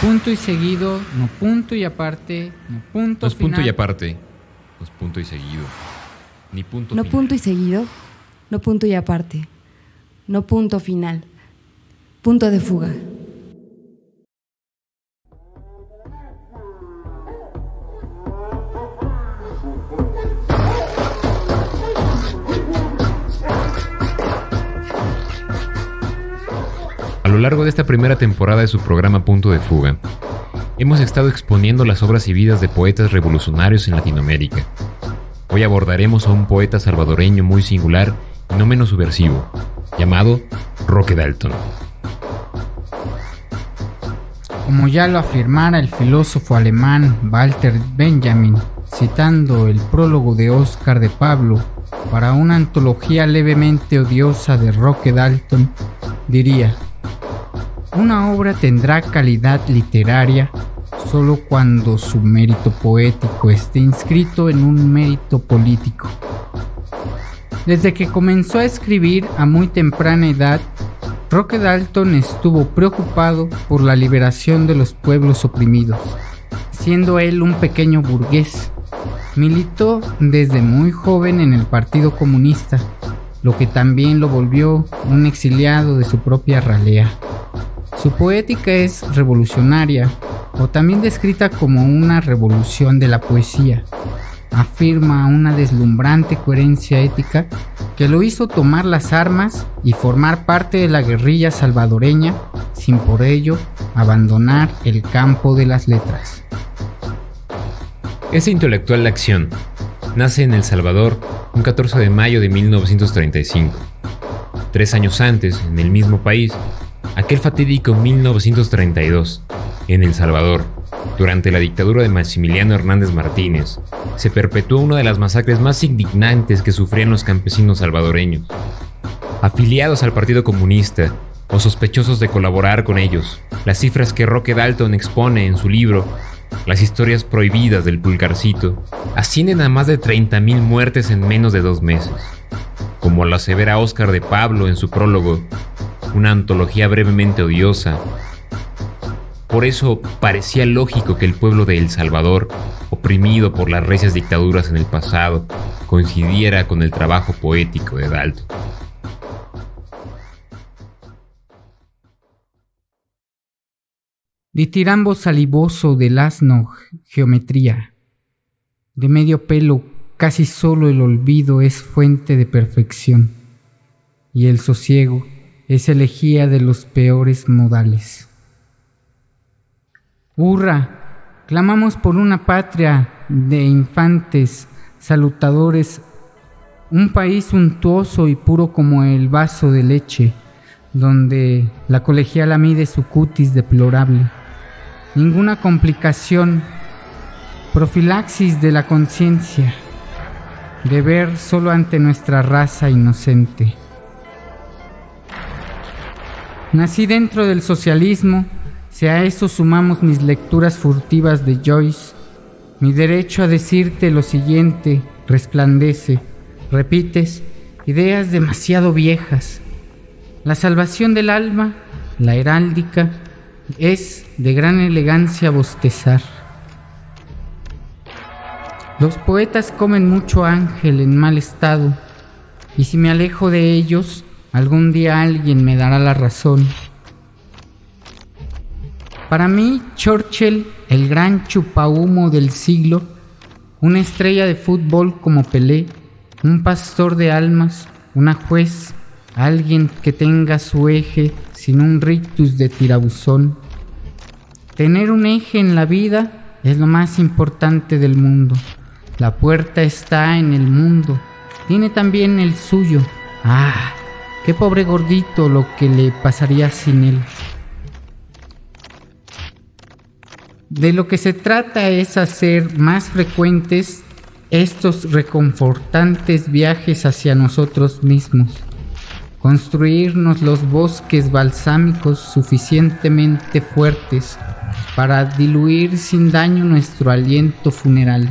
punto y seguido, no punto y aparte, no punto No es punto y aparte, no es punto y seguido, ni punto No final. punto y seguido, no punto y aparte, no punto final, punto de fuga. Lo largo de esta primera temporada de su programa Punto de Fuga, hemos estado exponiendo las obras y vidas de poetas revolucionarios en Latinoamérica. Hoy abordaremos a un poeta salvadoreño muy singular y no menos subversivo, llamado Roque Dalton. Como ya lo afirmara el filósofo alemán Walter Benjamin, citando el prólogo de Oscar de Pablo para una antología levemente odiosa de Roque Dalton, diría, una obra tendrá calidad literaria solo cuando su mérito poético esté inscrito en un mérito político. Desde que comenzó a escribir a muy temprana edad, Roque Dalton estuvo preocupado por la liberación de los pueblos oprimidos. Siendo él un pequeño burgués, militó desde muy joven en el Partido Comunista, lo que también lo volvió un exiliado de su propia ralea. Su poética es revolucionaria, o también descrita como una revolución de la poesía. Afirma una deslumbrante coherencia ética que lo hizo tomar las armas y formar parte de la guerrilla salvadoreña sin por ello abandonar el campo de las letras. Ese intelectual de acción nace en El Salvador un 14 de mayo de 1935. Tres años antes, en el mismo país, aquel fatídico 1932, en El Salvador, durante la dictadura de Maximiliano Hernández Martínez, se perpetuó una de las masacres más indignantes que sufrían los campesinos salvadoreños. Afiliados al Partido Comunista o sospechosos de colaborar con ellos, las cifras que Roque Dalton expone en su libro las historias prohibidas del pulgarcito ascienden a más de 30.000 muertes en menos de dos meses. Como la severa Oscar de Pablo en su prólogo, una antología brevemente odiosa. Por eso parecía lógico que el pueblo de El Salvador, oprimido por las recias dictaduras en el pasado, coincidiera con el trabajo poético de Dalton. Ditirambo salivoso del asno geometría. De medio pelo casi solo el olvido es fuente de perfección. Y el sosiego es elegía de los peores modales. Hurra, clamamos por una patria de infantes salutadores, un país untuoso y puro como el vaso de leche, donde la colegiala mide su cutis deplorable ninguna complicación, profilaxis de la conciencia, deber solo ante nuestra raza inocente. Nací dentro del socialismo, si a eso sumamos mis lecturas furtivas de Joyce, mi derecho a decirte lo siguiente resplandece, repites, ideas demasiado viejas. La salvación del alma, la heráldica, es de gran elegancia bostezar. Los poetas comen mucho ángel en mal estado, y si me alejo de ellos, algún día alguien me dará la razón. Para mí, Churchill, el gran chupahumo del siglo, una estrella de fútbol como Pelé, un pastor de almas, una juez, alguien que tenga su eje sin un rictus de tirabuzón. Tener un eje en la vida es lo más importante del mundo. La puerta está en el mundo, tiene también el suyo. Ah, qué pobre gordito lo que le pasaría sin él. De lo que se trata es hacer más frecuentes estos reconfortantes viajes hacia nosotros mismos construirnos los bosques balsámicos suficientemente fuertes para diluir sin daño nuestro aliento funeral,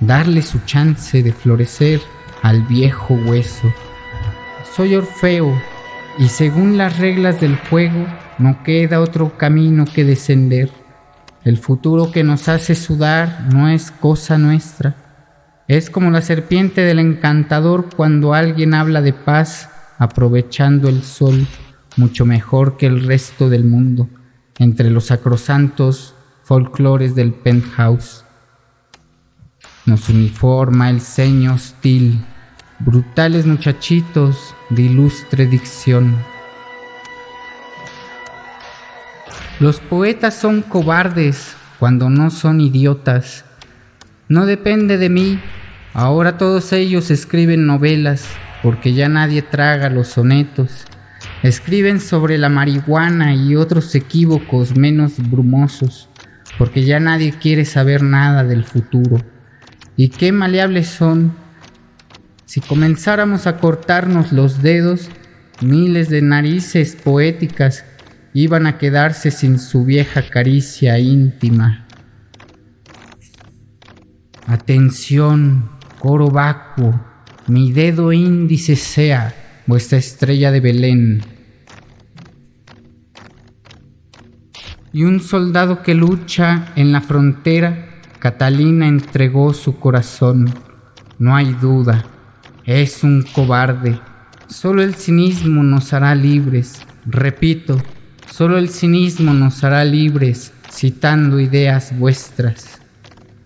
darle su chance de florecer al viejo hueso. Soy Orfeo y según las reglas del juego no queda otro camino que descender, El futuro que nos hace sudar no es cosa nuestra. Es como la serpiente del encantador cuando alguien habla de paz aprovechando el sol mucho mejor que el resto del mundo entre los sacrosantos folclores del penthouse. Nos uniforma el ceño hostil, brutales muchachitos de ilustre dicción. Los poetas son cobardes cuando no son idiotas. No depende de mí, ahora todos ellos escriben novelas porque ya nadie traga los sonetos. Escriben sobre la marihuana y otros equívocos menos brumosos, porque ya nadie quiere saber nada del futuro. Y qué maleables son. Si comenzáramos a cortarnos los dedos, miles de narices poéticas iban a quedarse sin su vieja caricia íntima. Atención, coro vacuo, mi dedo índice sea vuestra estrella de Belén. Y un soldado que lucha en la frontera, Catalina entregó su corazón. No hay duda, es un cobarde. Solo el cinismo nos hará libres. Repito, Solo el cinismo nos hará libres citando ideas vuestras.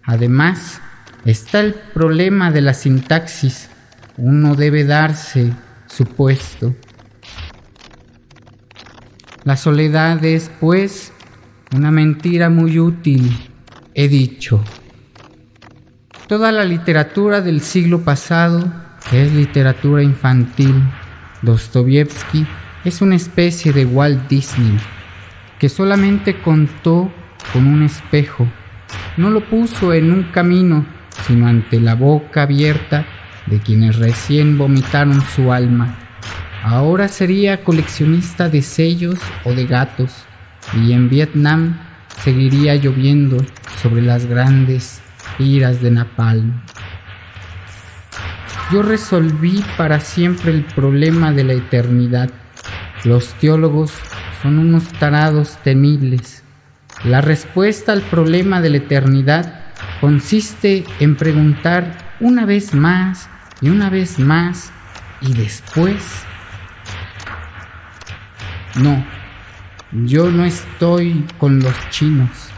Además, está el problema de la sintaxis. Uno debe darse su puesto. La soledad es, pues, una mentira muy útil, he dicho. Toda la literatura del siglo pasado es literatura infantil. Dostoyevsky es una especie de Walt Disney que solamente contó con un espejo. No lo puso en un camino, sino ante la boca abierta de quienes recién vomitaron su alma. Ahora sería coleccionista de sellos o de gatos, y en Vietnam seguiría lloviendo sobre las grandes iras de Napalm. Yo resolví para siempre el problema de la eternidad los teólogos son unos tarados temibles. La respuesta al problema de la eternidad consiste en preguntar una vez más y una vez más y después. No, yo no estoy con los chinos.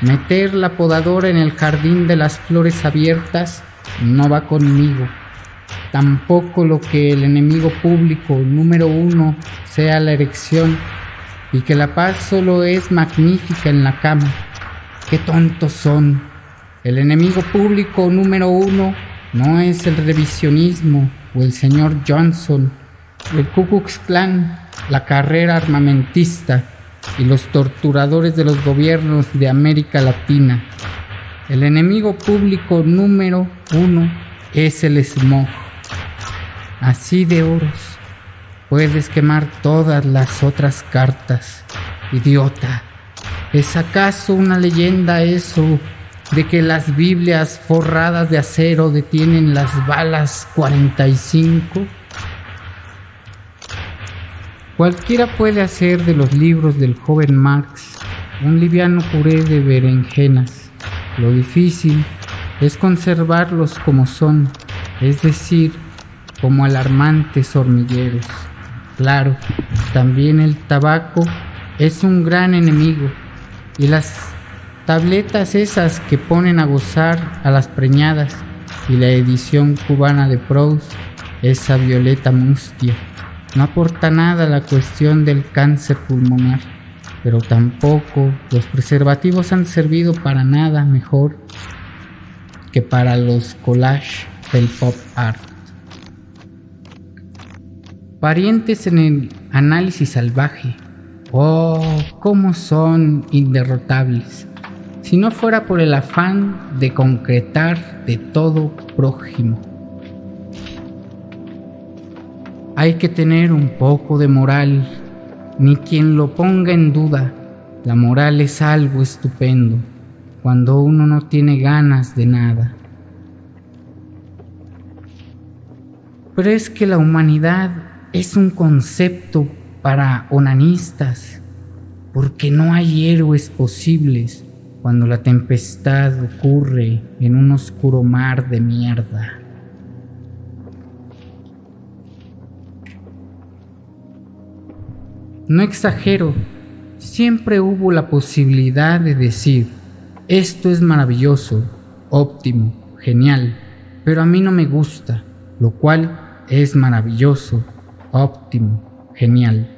Meter la podadora en el jardín de las flores abiertas no va conmigo tampoco lo que el enemigo público número uno sea la erección y que la paz solo es magnífica en la cama. Qué tontos son. El enemigo público número uno no es el revisionismo o el señor Johnson, el Ku Klan, la carrera armamentista y los torturadores de los gobiernos de América Latina. El enemigo público número uno es el smog así de oros. Puedes quemar todas las otras cartas, idiota. ¿Es acaso una leyenda eso de que las Biblias forradas de acero detienen las balas 45? Cualquiera puede hacer de los libros del joven Marx un liviano puré de berenjenas. Lo difícil es conservarlos como son, es decir, como alarmantes hormigueros. Claro, también el tabaco es un gran enemigo y las tabletas esas que ponen a gozar a las preñadas y la edición cubana de Proust, esa violeta mustia, no aporta nada la cuestión del cáncer pulmonar, pero tampoco los preservativos han servido para nada mejor que para los collages del pop art parientes en el análisis salvaje. Oh, cómo son inderrotables. Si no fuera por el afán de concretar de todo prójimo. Hay que tener un poco de moral, ni quien lo ponga en duda. La moral es algo estupendo cuando uno no tiene ganas de nada. Pero es que la humanidad es un concepto para onanistas, porque no hay héroes posibles, cuando la tempestad ocurre en un oscuro mar de mierda. No exagero, siempre hubo la posibilidad de decir, esto es maravilloso, óptimo, genial, pero a mí no me gusta, lo cual es maravilloso, óptimo, genial.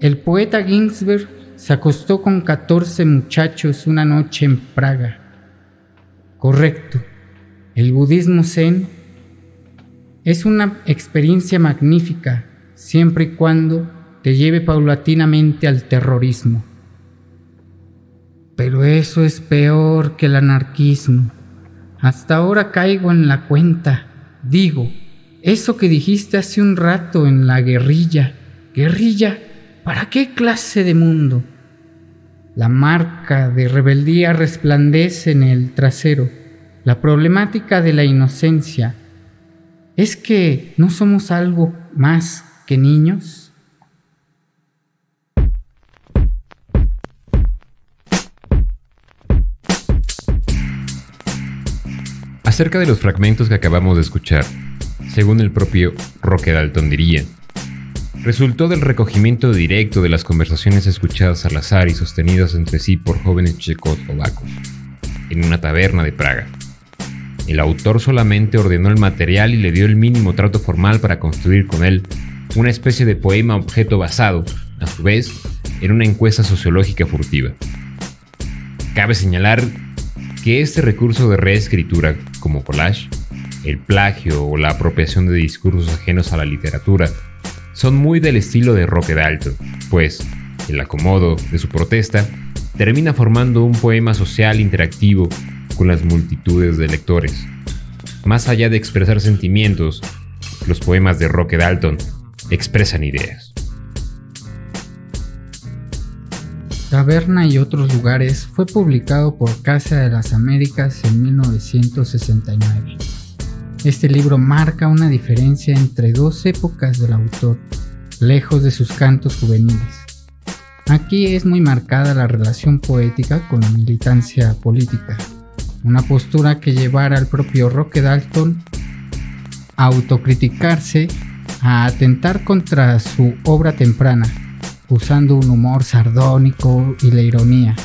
El poeta Ginsberg se acostó con 14 muchachos una noche en Praga. Correcto, el budismo zen es una experiencia magnífica siempre y cuando te lleve paulatinamente al terrorismo. Pero eso es peor que el anarquismo. Hasta ahora caigo en la cuenta. Digo, eso que dijiste hace un rato en la guerrilla. Guerrilla ¿Para qué clase de mundo? La marca de rebeldía resplandece en el trasero. La problemática de la inocencia es que no somos algo más que niños. Acerca de los fragmentos que acabamos de escuchar, según el propio Roque Dalton diría, resultó del recogimiento directo de las conversaciones escuchadas al azar y sostenidas entre sí por jóvenes checoslovacos, en una taberna de Praga. El autor solamente ordenó el material y le dio el mínimo trato formal para construir con él una especie de poema objeto basado, a su vez, en una encuesta sociológica furtiva. Cabe señalar que este recurso de reescritura, como collage, el plagio o la apropiación de discursos ajenos a la literatura, son muy del estilo de Roque Dalton, pues el acomodo de su protesta termina formando un poema social interactivo con las multitudes de lectores. Más allá de expresar sentimientos, los poemas de Roque Dalton expresan ideas. Taberna y otros lugares fue publicado por Casa de las Américas en 1969. Este libro marca una diferencia entre dos épocas del autor, lejos de sus cantos juveniles. Aquí es muy marcada la relación poética con la militancia política, una postura que llevara al propio Roque Dalton a autocriticarse, a atentar contra su obra temprana, usando un humor sardónico y la ironía,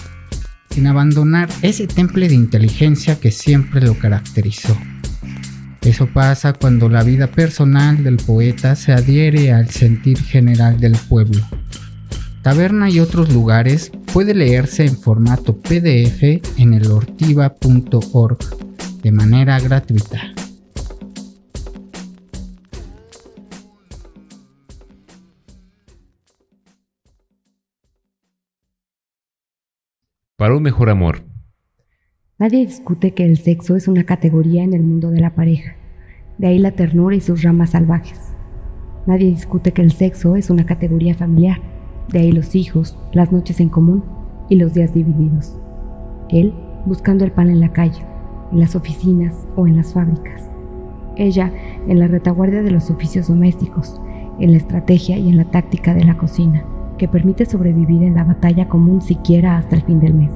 sin abandonar ese temple de inteligencia que siempre lo caracterizó. Eso pasa cuando la vida personal del poeta se adhiere al sentir general del pueblo. Taberna y otros lugares puede leerse en formato PDF en el ortiva.org de manera gratuita. Para un mejor amor, Nadie discute que el sexo es una categoría en el mundo de la pareja, de ahí la ternura y sus ramas salvajes. Nadie discute que el sexo es una categoría familiar, de ahí los hijos, las noches en común y los días divididos. Él buscando el pan en la calle, en las oficinas o en las fábricas. Ella en la retaguardia de los oficios domésticos, en la estrategia y en la táctica de la cocina, que permite sobrevivir en la batalla común siquiera hasta el fin del mes.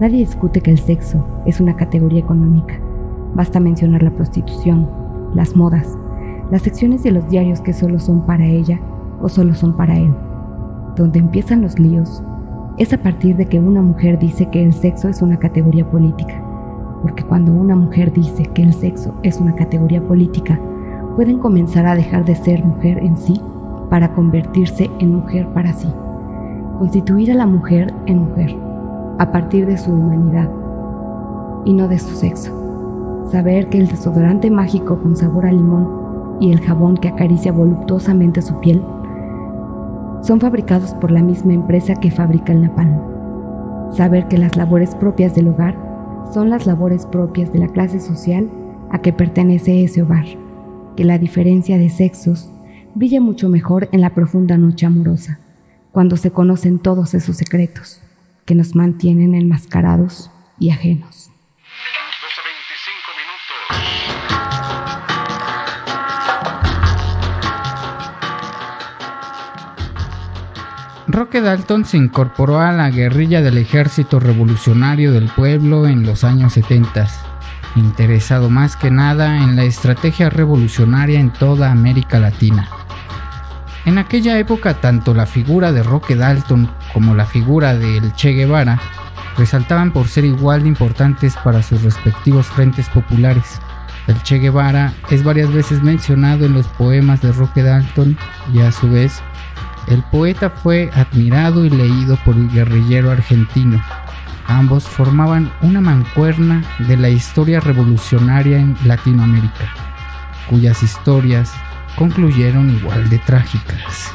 Nadie discute que el sexo es una categoría económica. Basta mencionar la prostitución, las modas, las secciones de los diarios que solo son para ella o solo son para él. Donde empiezan los líos es a partir de que una mujer dice que el sexo es una categoría política. Porque cuando una mujer dice que el sexo es una categoría política, pueden comenzar a dejar de ser mujer en sí para convertirse en mujer para sí. Constituir a la mujer en mujer a partir de su humanidad y no de su sexo. Saber que el desodorante mágico con sabor a limón y el jabón que acaricia voluptuosamente su piel son fabricados por la misma empresa que fabrica el napalm. Saber que las labores propias del hogar son las labores propias de la clase social a que pertenece ese hogar. Que la diferencia de sexos brilla mucho mejor en la profunda noche amorosa, cuando se conocen todos esos secretos que nos mantienen enmascarados y ajenos. Roque Dalton se incorporó a la guerrilla del Ejército Revolucionario del Pueblo en los años 70, interesado más que nada en la estrategia revolucionaria en toda América Latina. En aquella época tanto la figura de Roque Dalton como la figura del Che Guevara resaltaban por ser igual de importantes para sus respectivos frentes populares. El Che Guevara es varias veces mencionado en los poemas de Roque Dalton y a su vez el poeta fue admirado y leído por el guerrillero argentino. Ambos formaban una mancuerna de la historia revolucionaria en Latinoamérica, cuyas historias concluyeron igual de trágicas.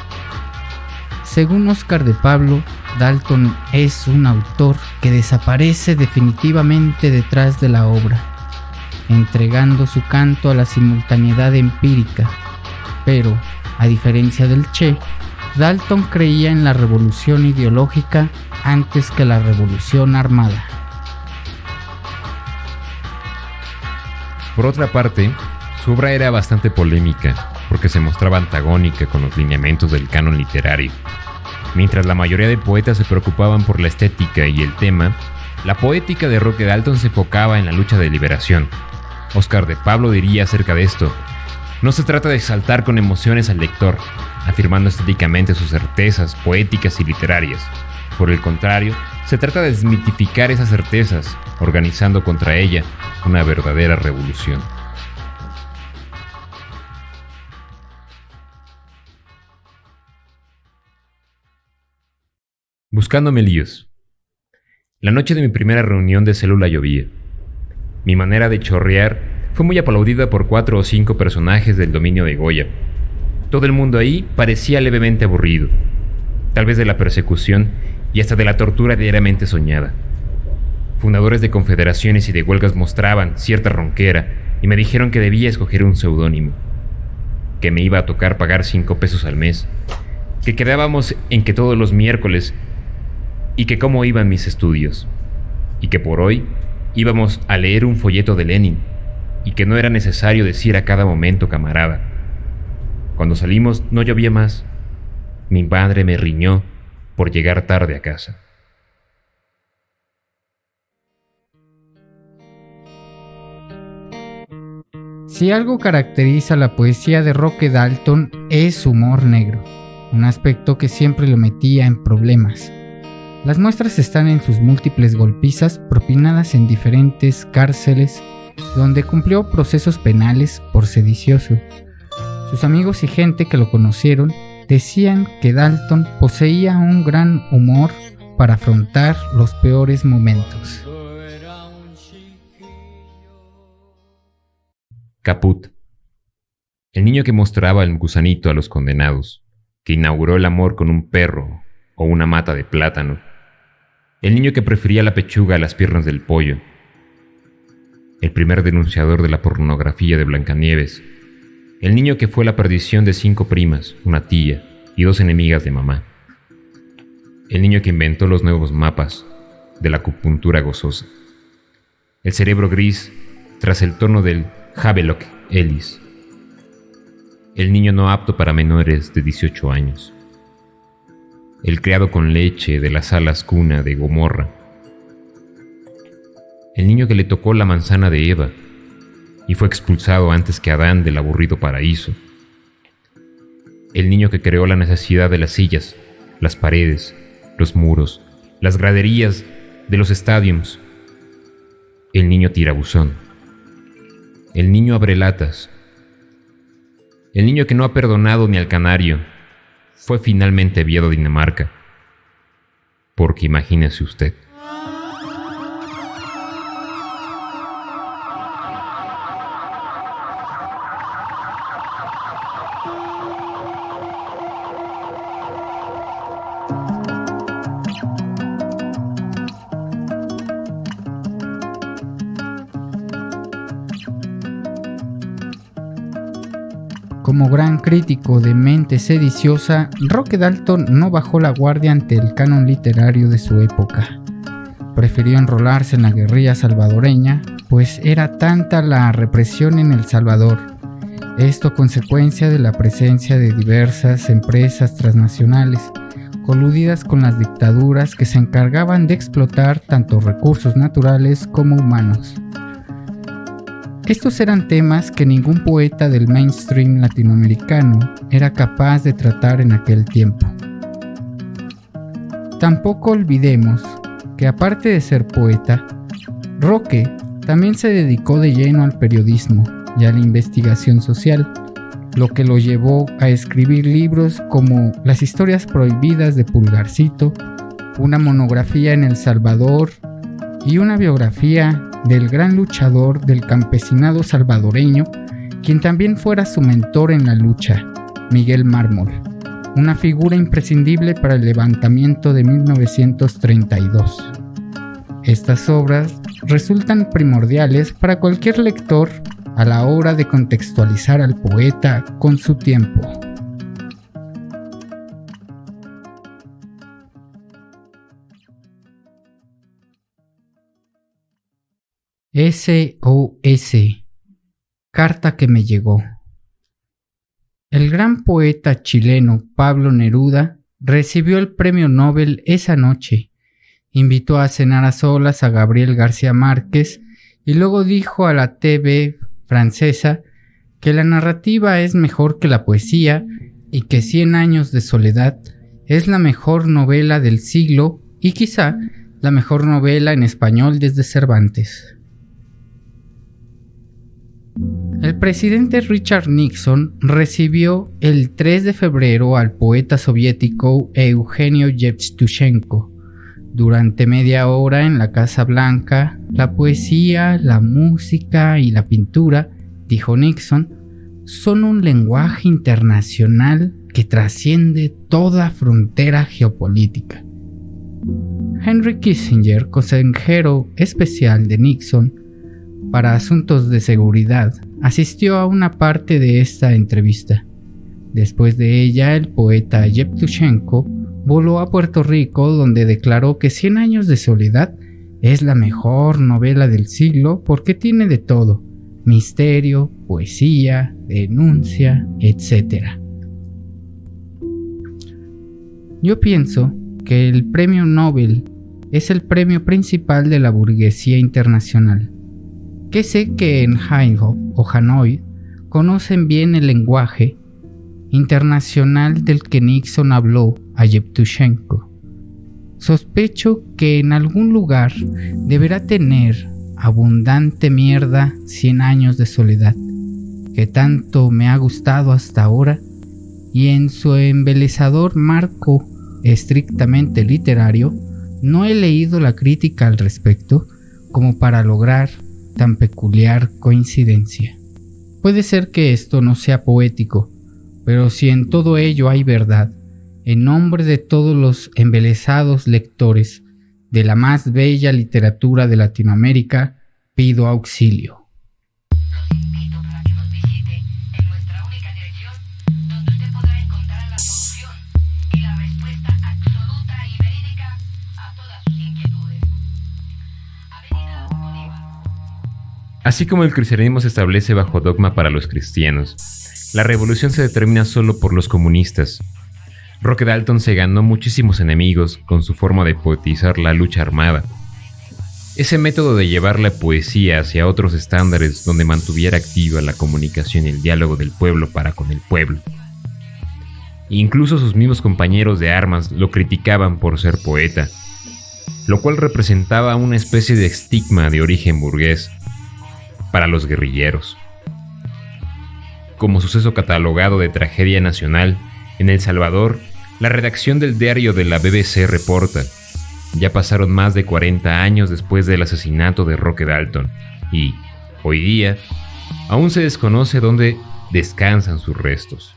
Según Oscar de Pablo, Dalton es un autor que desaparece definitivamente detrás de la obra, entregando su canto a la simultaneidad empírica, pero, a diferencia del Che, Dalton creía en la revolución ideológica antes que la revolución armada. Por otra parte, su obra era bastante polémica, porque se mostraba antagónica con los lineamientos del canon literario. Mientras la mayoría de poetas se preocupaban por la estética y el tema, la poética de Roque Dalton se enfocaba en la lucha de liberación. Oscar de Pablo diría acerca de esto, no se trata de exaltar con emociones al lector, afirmando estéticamente sus certezas poéticas y literarias. Por el contrario, se trata de desmitificar esas certezas, organizando contra ella una verdadera revolución. Buscándome líos. La noche de mi primera reunión de célula llovía. Mi manera de chorrear fue muy aplaudida por cuatro o cinco personajes del dominio de Goya. Todo el mundo ahí parecía levemente aburrido, tal vez de la persecución y hasta de la tortura diariamente soñada. Fundadores de confederaciones y de huelgas mostraban cierta ronquera y me dijeron que debía escoger un seudónimo, que me iba a tocar pagar cinco pesos al mes, que quedábamos en que todos los miércoles y que cómo iban mis estudios, y que por hoy íbamos a leer un folleto de Lenin, y que no era necesario decir a cada momento camarada. Cuando salimos no llovía más. Mi padre me riñó por llegar tarde a casa. Si algo caracteriza la poesía de Roque Dalton es humor negro, un aspecto que siempre lo metía en problemas. Las muestras están en sus múltiples golpizas propinadas en diferentes cárceles donde cumplió procesos penales por sedicioso. Sus amigos y gente que lo conocieron decían que Dalton poseía un gran humor para afrontar los peores momentos. Caput. El niño que mostraba el gusanito a los condenados, que inauguró el amor con un perro o una mata de plátano, el niño que prefería la pechuga a las piernas del pollo, el primer denunciador de la pornografía de Blancanieves, el niño que fue la perdición de cinco primas, una tía y dos enemigas de mamá, el niño que inventó los nuevos mapas de la acupuntura gozosa, el cerebro gris tras el tono del Havelock Ellis, el niño no apto para menores de 18 años, el criado con leche de las alas cuna de Gomorra, el niño que le tocó la manzana de Eva y fue expulsado antes que Adán del aburrido paraíso, el niño que creó la necesidad de las sillas, las paredes, los muros, las graderías de los estadios, el niño tirabuzón, el niño abrelatas, el niño que no ha perdonado ni al canario, fue finalmente enviado a Dinamarca. Porque imagínese usted. Crítico de mente sediciosa, Roque Dalton no bajó la guardia ante el canon literario de su época. Prefirió enrolarse en la guerrilla salvadoreña, pues era tanta la represión en El Salvador Esto consecuencia de la presencia de diversas empresas transnacionales coludidas con las dictaduras que se encargaban de explotar tanto recursos naturales como humanos. Estos eran temas que ningún poeta del mainstream latinoamericano era capaz de tratar en aquel tiempo. Tampoco olvidemos que aparte de ser poeta, Roque también se dedicó de lleno al periodismo y a la investigación social, lo que lo llevó a escribir libros como Las historias prohibidas de Pulgarcito, una monografía en El Salvador y una biografía del gran luchador del campesinado salvadoreño, quien también fuera su mentor en la lucha, Miguel Mármol, una figura imprescindible para el levantamiento de 1932. Estas obras resultan primordiales para cualquier lector a la hora de contextualizar al poeta con su tiempo. SOS Carta que me llegó. El gran poeta chileno Pablo Neruda recibió el premio Nobel esa noche. Invitó a cenar a solas a Gabriel García Márquez y luego dijo a la TV francesa que la narrativa es mejor que la poesía y que Cien años de soledad es la mejor novela del siglo y quizá la mejor novela en español desde Cervantes. El presidente Richard Nixon recibió el 3 de febrero al poeta soviético Eugenio Yevtushenko. Durante media hora en la Casa Blanca, la poesía, la música y la pintura, dijo Nixon, son un lenguaje internacional que trasciende toda frontera geopolítica. Henry Kissinger, consejero especial de Nixon, para Asuntos de Seguridad, asistió a una parte de esta entrevista. Después de ella, el poeta Yevtushenko voló a Puerto Rico donde declaró que Cien años de soledad es la mejor novela del siglo porque tiene de todo, misterio, poesía, denuncia, etc. Yo pienso que el premio Nobel es el premio principal de la burguesía internacional que sé que en Heinhof o Hanoi conocen bien el lenguaje internacional del que Nixon habló a Yevtushenko. Sospecho que en algún lugar deberá tener abundante mierda 100 años de soledad, que tanto me ha gustado hasta ahora, y en su embelezador marco estrictamente literario, no he leído la crítica al respecto como para lograr tan peculiar coincidencia. Puede ser que esto no sea poético, pero si en todo ello hay verdad, en nombre de todos los embelesados lectores de la más bella literatura de Latinoamérica, pido auxilio. Así como el cristianismo se establece bajo dogma para los cristianos, la revolución se determina solo por los comunistas. Roque Dalton se ganó muchísimos enemigos con su forma de poetizar la lucha armada. Ese método de llevar la poesía hacia otros estándares donde mantuviera activa la comunicación y el diálogo del pueblo para con el pueblo. Incluso sus mismos compañeros de armas lo criticaban por ser poeta, lo cual representaba una especie de estigma de origen burgués para los guerrilleros. Como suceso catalogado de tragedia nacional, en El Salvador, la redacción del diario de la BBC reporta, ya pasaron más de 40 años después del asesinato de Roque Dalton y, hoy día, aún se desconoce dónde descansan sus restos.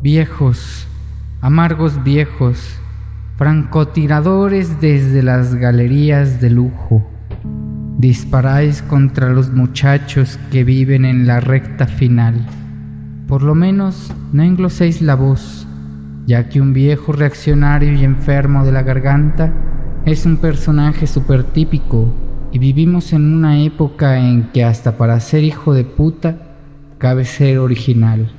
Viejos, amargos viejos, francotiradores desde las galerías de lujo, disparáis contra los muchachos que viven en la recta final. Por lo menos no engloséis la voz, ya que un viejo reaccionario y enfermo de la garganta es un personaje súper típico y vivimos en una época en que hasta para ser hijo de puta cabe ser original.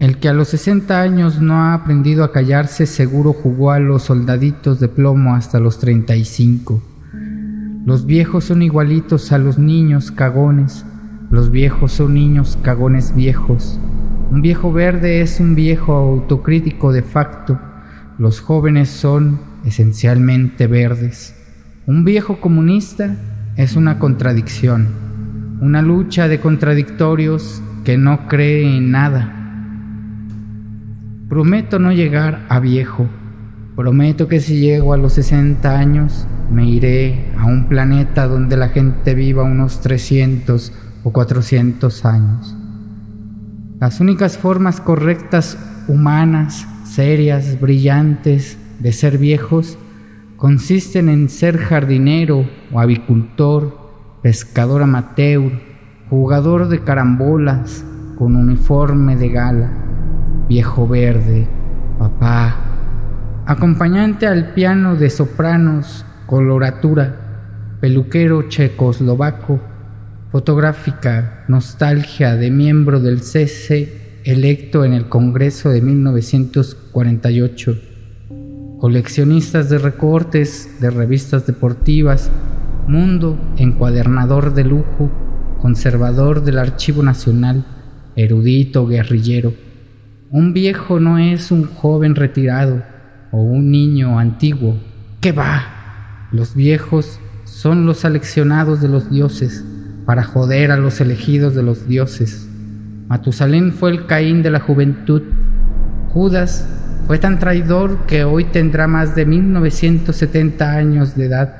El que a los 60 años no ha aprendido a callarse seguro jugó a los soldaditos de plomo hasta los 35. Los viejos son igualitos a los niños cagones. Los viejos son niños cagones viejos. Un viejo verde es un viejo autocrítico de facto. Los jóvenes son esencialmente verdes. Un viejo comunista es una contradicción, una lucha de contradictorios que no cree en nada. Prometo no llegar a viejo. Prometo que si llego a los 60 años me iré a un planeta donde la gente viva unos 300 o 400 años. Las únicas formas correctas, humanas, serias, brillantes de ser viejos consisten en ser jardinero o avicultor, pescador amateur, jugador de carambolas con uniforme de gala, viejo verde, papá, acompañante al piano de sopranos coloratura, peluquero checoslovaco, fotográfica, nostalgia de miembro del CC electo en el Congreso de 1948, coleccionistas de recortes de revistas deportivas, mundo encuadernador de lujo, conservador del Archivo Nacional, erudito guerrillero. Un viejo no es un joven retirado o un niño antiguo. ¿Qué va? Los viejos son los seleccionados de los dioses para joder a los elegidos de los dioses. Matusalén fue el Caín de la juventud. Judas fue tan traidor que hoy tendrá más de 1970 años de edad.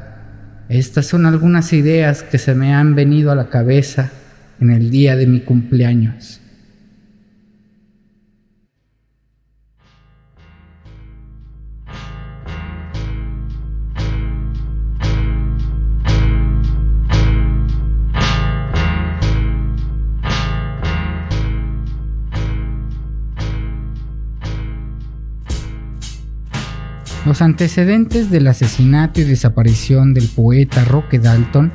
Estas son algunas ideas que se me han venido a la cabeza en el día de mi cumpleaños. Los antecedentes del asesinato y desaparición del poeta Roque Dalton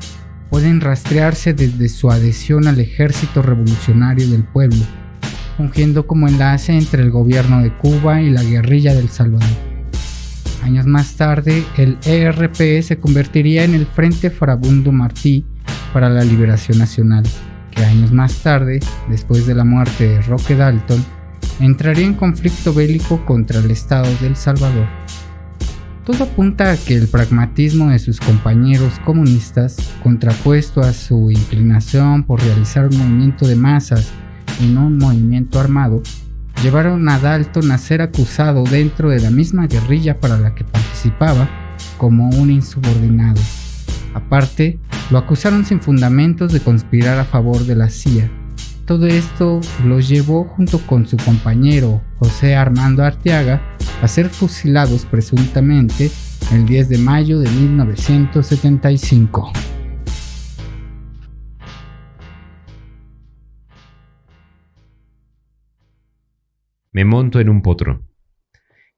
pueden rastrearse desde su adhesión al Ejército Revolucionario del Pueblo, fungiendo como enlace entre el gobierno de Cuba y la guerrilla del Salvador. Años más tarde, el ERP se convertiría en el Frente Farabundo Martí para la Liberación Nacional, que años más tarde, después de la muerte de Roque Dalton, entraría en conflicto bélico contra el Estado del Salvador. Todo apunta a que el pragmatismo de sus compañeros comunistas, contrapuesto a su inclinación por realizar un movimiento de masas y no un movimiento armado, llevaron a Dalton a ser acusado dentro de la misma guerrilla para la que participaba como un insubordinado. Aparte, lo acusaron sin fundamentos de conspirar a favor de la CIA. Todo esto los llevó junto con su compañero José Armando Arteaga a ser fusilados presuntamente el 10 de mayo de 1975. Me monto en un potro,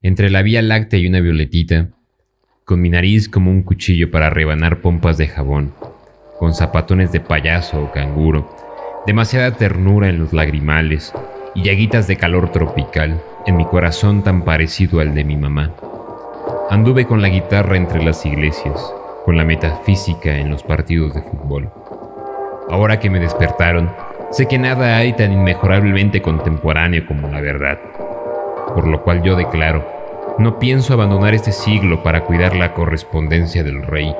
entre la Vía Láctea y una violetita, con mi nariz como un cuchillo para rebanar pompas de jabón, con zapatones de payaso o canguro, demasiada ternura en los lagrimales y llaguitas de calor tropical en mi corazón tan parecido al de mi mamá. Anduve con la guitarra entre las iglesias, con la metafísica en los partidos de fútbol. Ahora que me despertaron, sé que nada hay tan inmejorablemente contemporáneo como la verdad, por lo cual yo declaro, no pienso abandonar este siglo para cuidar la correspondencia del rey.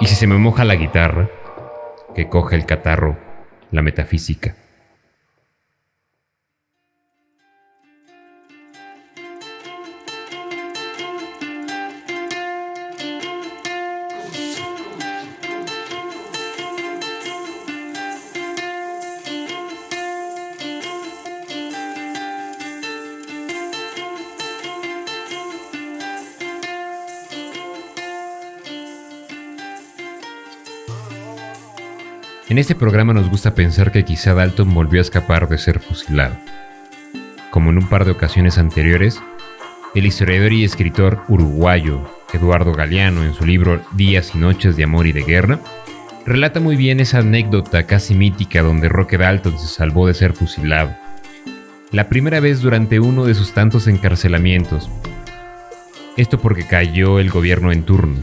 Y si se me moja la guitarra, que coge el catarro, la metafísica. Este programa nos gusta pensar que quizá Dalton volvió a escapar de ser fusilado. Como en un par de ocasiones anteriores, el historiador y escritor uruguayo Eduardo Galeano en su libro Días y Noches de Amor y de Guerra relata muy bien esa anécdota casi mítica donde Roque Dalton se salvó de ser fusilado. La primera vez durante uno de sus tantos encarcelamientos. Esto porque cayó el gobierno en turno.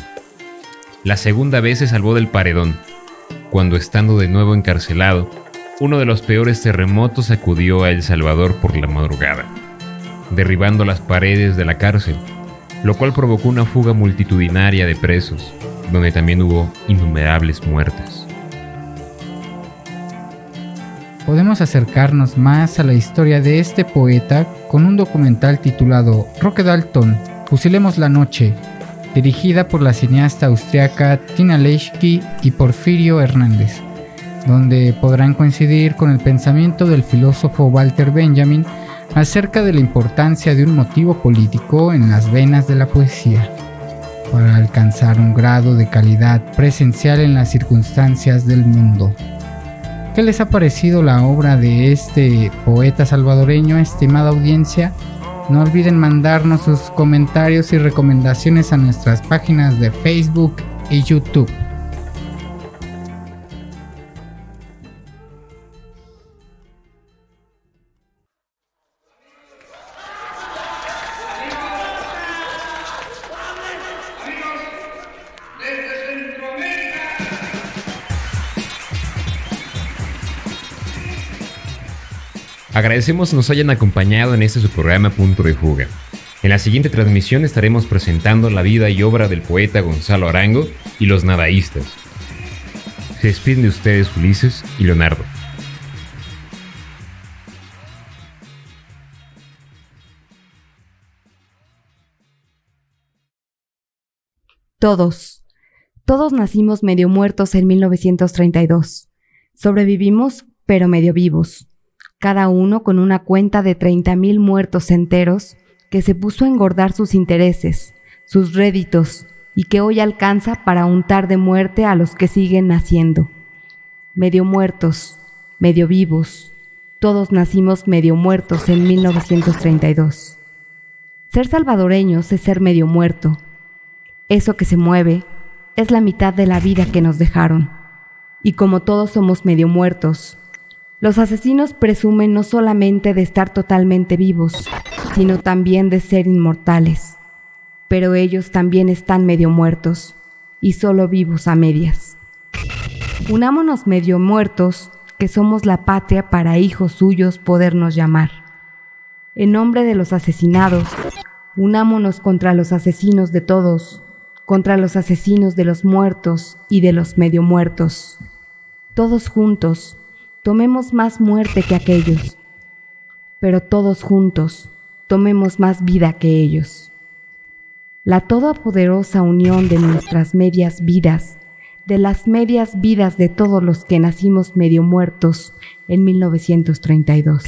La segunda vez se salvó del paredón cuando estando de nuevo encarcelado, uno de los peores terremotos acudió a El Salvador por la madrugada, derribando las paredes de la cárcel, lo cual provocó una fuga multitudinaria de presos, donde también hubo innumerables muertes. Podemos acercarnos más a la historia de este poeta con un documental titulado Roque Dalton, Fusilemos la Noche, dirigida por la cineasta austriaca Tina Leschke y Porfirio Hernández, donde podrán coincidir con el pensamiento del filósofo Walter Benjamin acerca de la importancia de un motivo político en las venas de la poesía, para alcanzar un grado de calidad presencial en las circunstancias del mundo. ¿Qué les ha parecido la obra de este poeta salvadoreño, estimada audiencia? No olviden mandarnos sus comentarios y recomendaciones a nuestras páginas de Facebook y YouTube. Agradecemos nos hayan acompañado en este su programa Punto de Fuga. En la siguiente transmisión estaremos presentando la vida y obra del poeta Gonzalo Arango y los nadaístas. Se despiden de ustedes Ulises y Leonardo. Todos, todos nacimos medio muertos en 1932. Sobrevivimos, pero medio vivos cada uno con una cuenta de 30.000 muertos enteros, que se puso a engordar sus intereses, sus réditos, y que hoy alcanza para untar de muerte a los que siguen naciendo. Medio muertos, medio vivos, todos nacimos medio muertos en 1932. Ser salvadoreños es ser medio muerto. Eso que se mueve es la mitad de la vida que nos dejaron. Y como todos somos medio muertos, los asesinos presumen no solamente de estar totalmente vivos, sino también de ser inmortales. Pero ellos también están medio muertos y solo vivos a medias. Unámonos medio muertos, que somos la patria para hijos suyos podernos llamar. En nombre de los asesinados, unámonos contra los asesinos de todos, contra los asesinos de los muertos y de los medio muertos. Todos juntos, tomemos más muerte que aquellos, pero todos juntos tomemos más vida que ellos. La todopoderosa unión de nuestras medias vidas, de las medias vidas de todos los que nacimos medio muertos en 1932.